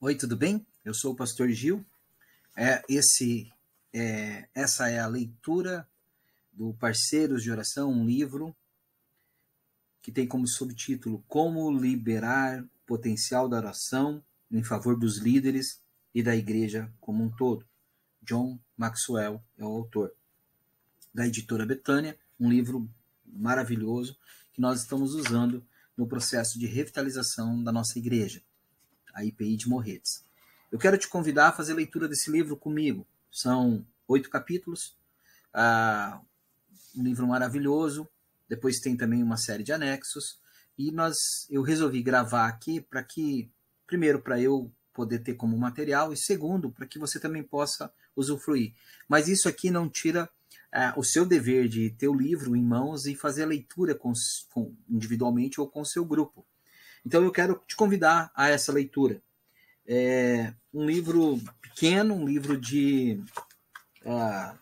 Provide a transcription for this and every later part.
Oi, tudo bem? Eu sou o pastor Gil. É, esse, é, essa é a leitura do Parceiros de Oração, um livro que tem como subtítulo Como Liberar o Potencial da Oração em Favor dos Líderes e da Igreja como um todo. John Maxwell é o autor. Da editora Betânia, um livro maravilhoso que nós estamos usando no processo de revitalização da nossa igreja a IPI de Morretes. Eu quero te convidar a fazer leitura desse livro comigo. São oito capítulos, ah, um livro maravilhoso. Depois tem também uma série de anexos. E nós, eu resolvi gravar aqui para que, primeiro, para eu poder ter como material, e segundo, para que você também possa usufruir. Mas isso aqui não tira ah, o seu dever de ter o livro em mãos e fazer a leitura com, com, individualmente ou com o seu grupo. Então eu quero te convidar a essa leitura. É um livro pequeno, um livro de uh,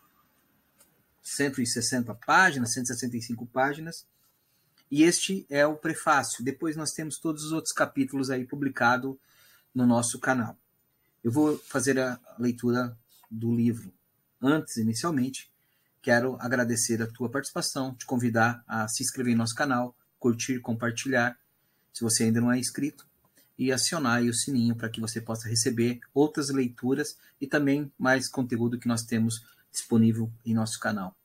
160 páginas, 165 páginas, e este é o prefácio. Depois nós temos todos os outros capítulos aí publicados no nosso canal. Eu vou fazer a leitura do livro. Antes, inicialmente, quero agradecer a tua participação, te convidar a se inscrever em nosso canal, curtir, compartilhar se você ainda não é inscrito, e acionar o sininho para que você possa receber outras leituras e também mais conteúdo que nós temos disponível em nosso canal.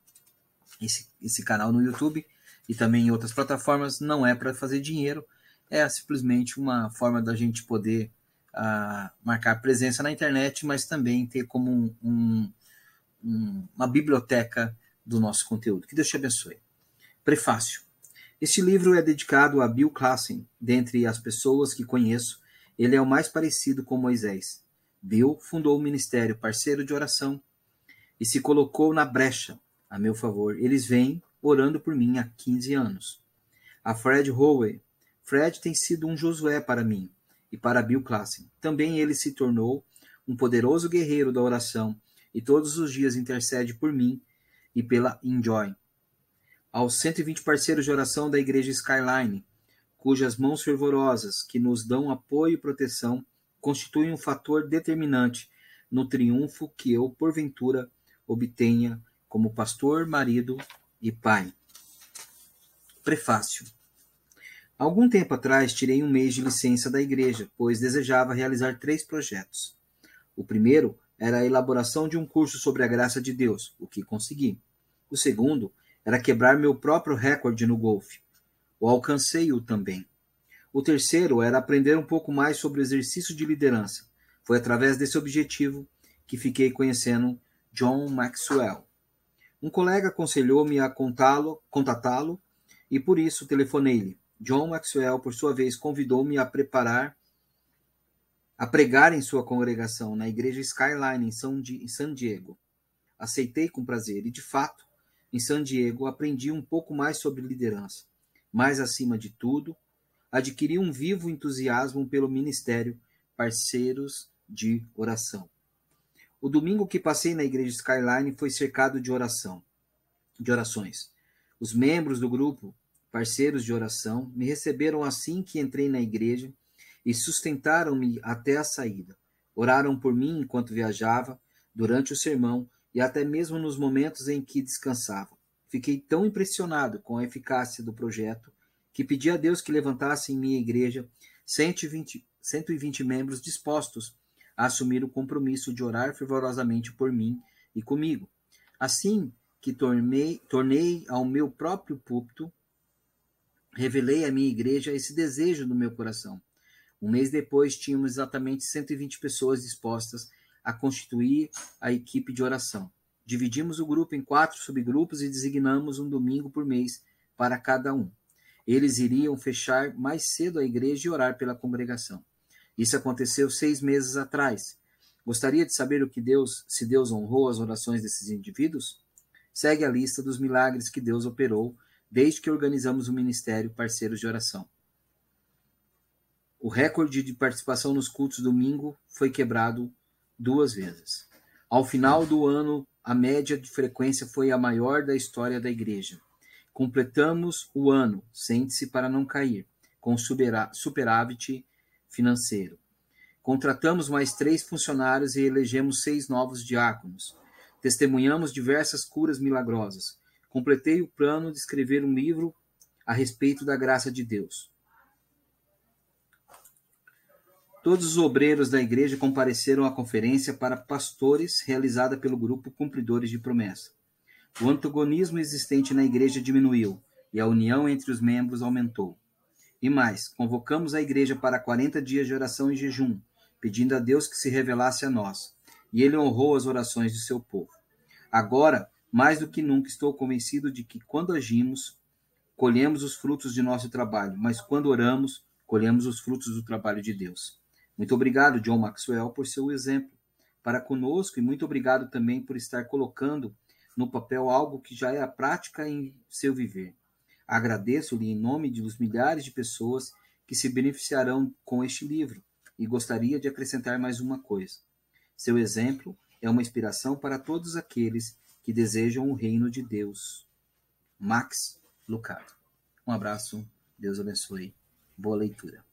Esse, esse canal no YouTube e também em outras plataformas não é para fazer dinheiro, é simplesmente uma forma da gente poder uh, marcar presença na internet, mas também ter como um, um, um, uma biblioteca do nosso conteúdo. Que Deus te abençoe. Prefácio. Este livro é dedicado a Bill Klassen. Dentre as pessoas que conheço, ele é o mais parecido com Moisés. Bill fundou o ministério Parceiro de Oração e se colocou na brecha a meu favor. Eles vêm orando por mim há 15 anos. A Fred Howey. Fred tem sido um Josué para mim e para Bill Klassen. Também ele se tornou um poderoso guerreiro da oração e todos os dias intercede por mim e pela Enjoy aos 120 parceiros de oração da Igreja Skyline, cujas mãos fervorosas, que nos dão apoio e proteção, constituem um fator determinante no triunfo que eu, porventura, obtenha como pastor, marido e pai. Prefácio. Algum tempo atrás tirei um mês de licença da igreja, pois desejava realizar três projetos. O primeiro era a elaboração de um curso sobre a graça de Deus, o que consegui. O segundo era quebrar meu próprio recorde no golfe. O alcancei-o também. O terceiro era aprender um pouco mais sobre o exercício de liderança. Foi através desse objetivo que fiquei conhecendo John Maxwell. Um colega aconselhou-me a contatá-lo e por isso telefonei-lhe. John Maxwell, por sua vez, convidou-me a preparar a pregar em sua congregação na igreja Skyline em San Diego. Aceitei com prazer e, de fato, em San Diego, aprendi um pouco mais sobre liderança, mas, acima de tudo, adquiri um vivo entusiasmo pelo ministério Parceiros de Oração. O domingo que passei na igreja Skyline foi cercado de oração, de orações. Os membros do grupo Parceiros de Oração me receberam assim que entrei na igreja e sustentaram-me até a saída. Oraram por mim enquanto viajava, durante o sermão e até mesmo nos momentos em que descansava. Fiquei tão impressionado com a eficácia do projeto que pedi a Deus que levantasse em minha igreja 120, 120 membros dispostos a assumir o compromisso de orar fervorosamente por mim e comigo. Assim que tornei, tornei ao meu próprio púlpito, revelei à minha igreja esse desejo no meu coração. Um mês depois, tínhamos exatamente 120 pessoas dispostas a constituir a equipe de oração. Dividimos o grupo em quatro subgrupos e designamos um domingo por mês para cada um. Eles iriam fechar mais cedo a igreja e orar pela congregação. Isso aconteceu seis meses atrás. Gostaria de saber o que Deus, se Deus honrou as orações desses indivíduos? Segue a lista dos milagres que Deus operou desde que organizamos o ministério Parceiros de Oração. O recorde de participação nos cultos domingo foi quebrado duas vezes. Ao final do ano, a média de frequência foi a maior da história da igreja. Completamos o ano, sente-se para não cair, com superávit financeiro. Contratamos mais três funcionários e elegemos seis novos diáconos. Testemunhamos diversas curas milagrosas. Completei o plano de escrever um livro a respeito da graça de Deus. Todos os obreiros da igreja compareceram à conferência para pastores realizada pelo grupo Cumpridores de Promessa. O antagonismo existente na igreja diminuiu e a união entre os membros aumentou. E mais, convocamos a igreja para 40 dias de oração e jejum, pedindo a Deus que se revelasse a nós. E ele honrou as orações de seu povo. Agora, mais do que nunca, estou convencido de que quando agimos, colhemos os frutos de nosso trabalho, mas quando oramos, colhemos os frutos do trabalho de Deus. Muito obrigado, John Maxwell, por seu exemplo para conosco e muito obrigado também por estar colocando no papel algo que já é a prática em seu viver. Agradeço-lhe em nome dos milhares de pessoas que se beneficiarão com este livro e gostaria de acrescentar mais uma coisa. Seu exemplo é uma inspiração para todos aqueles que desejam o reino de Deus. Max Lucado. Um abraço, Deus abençoe. Boa leitura.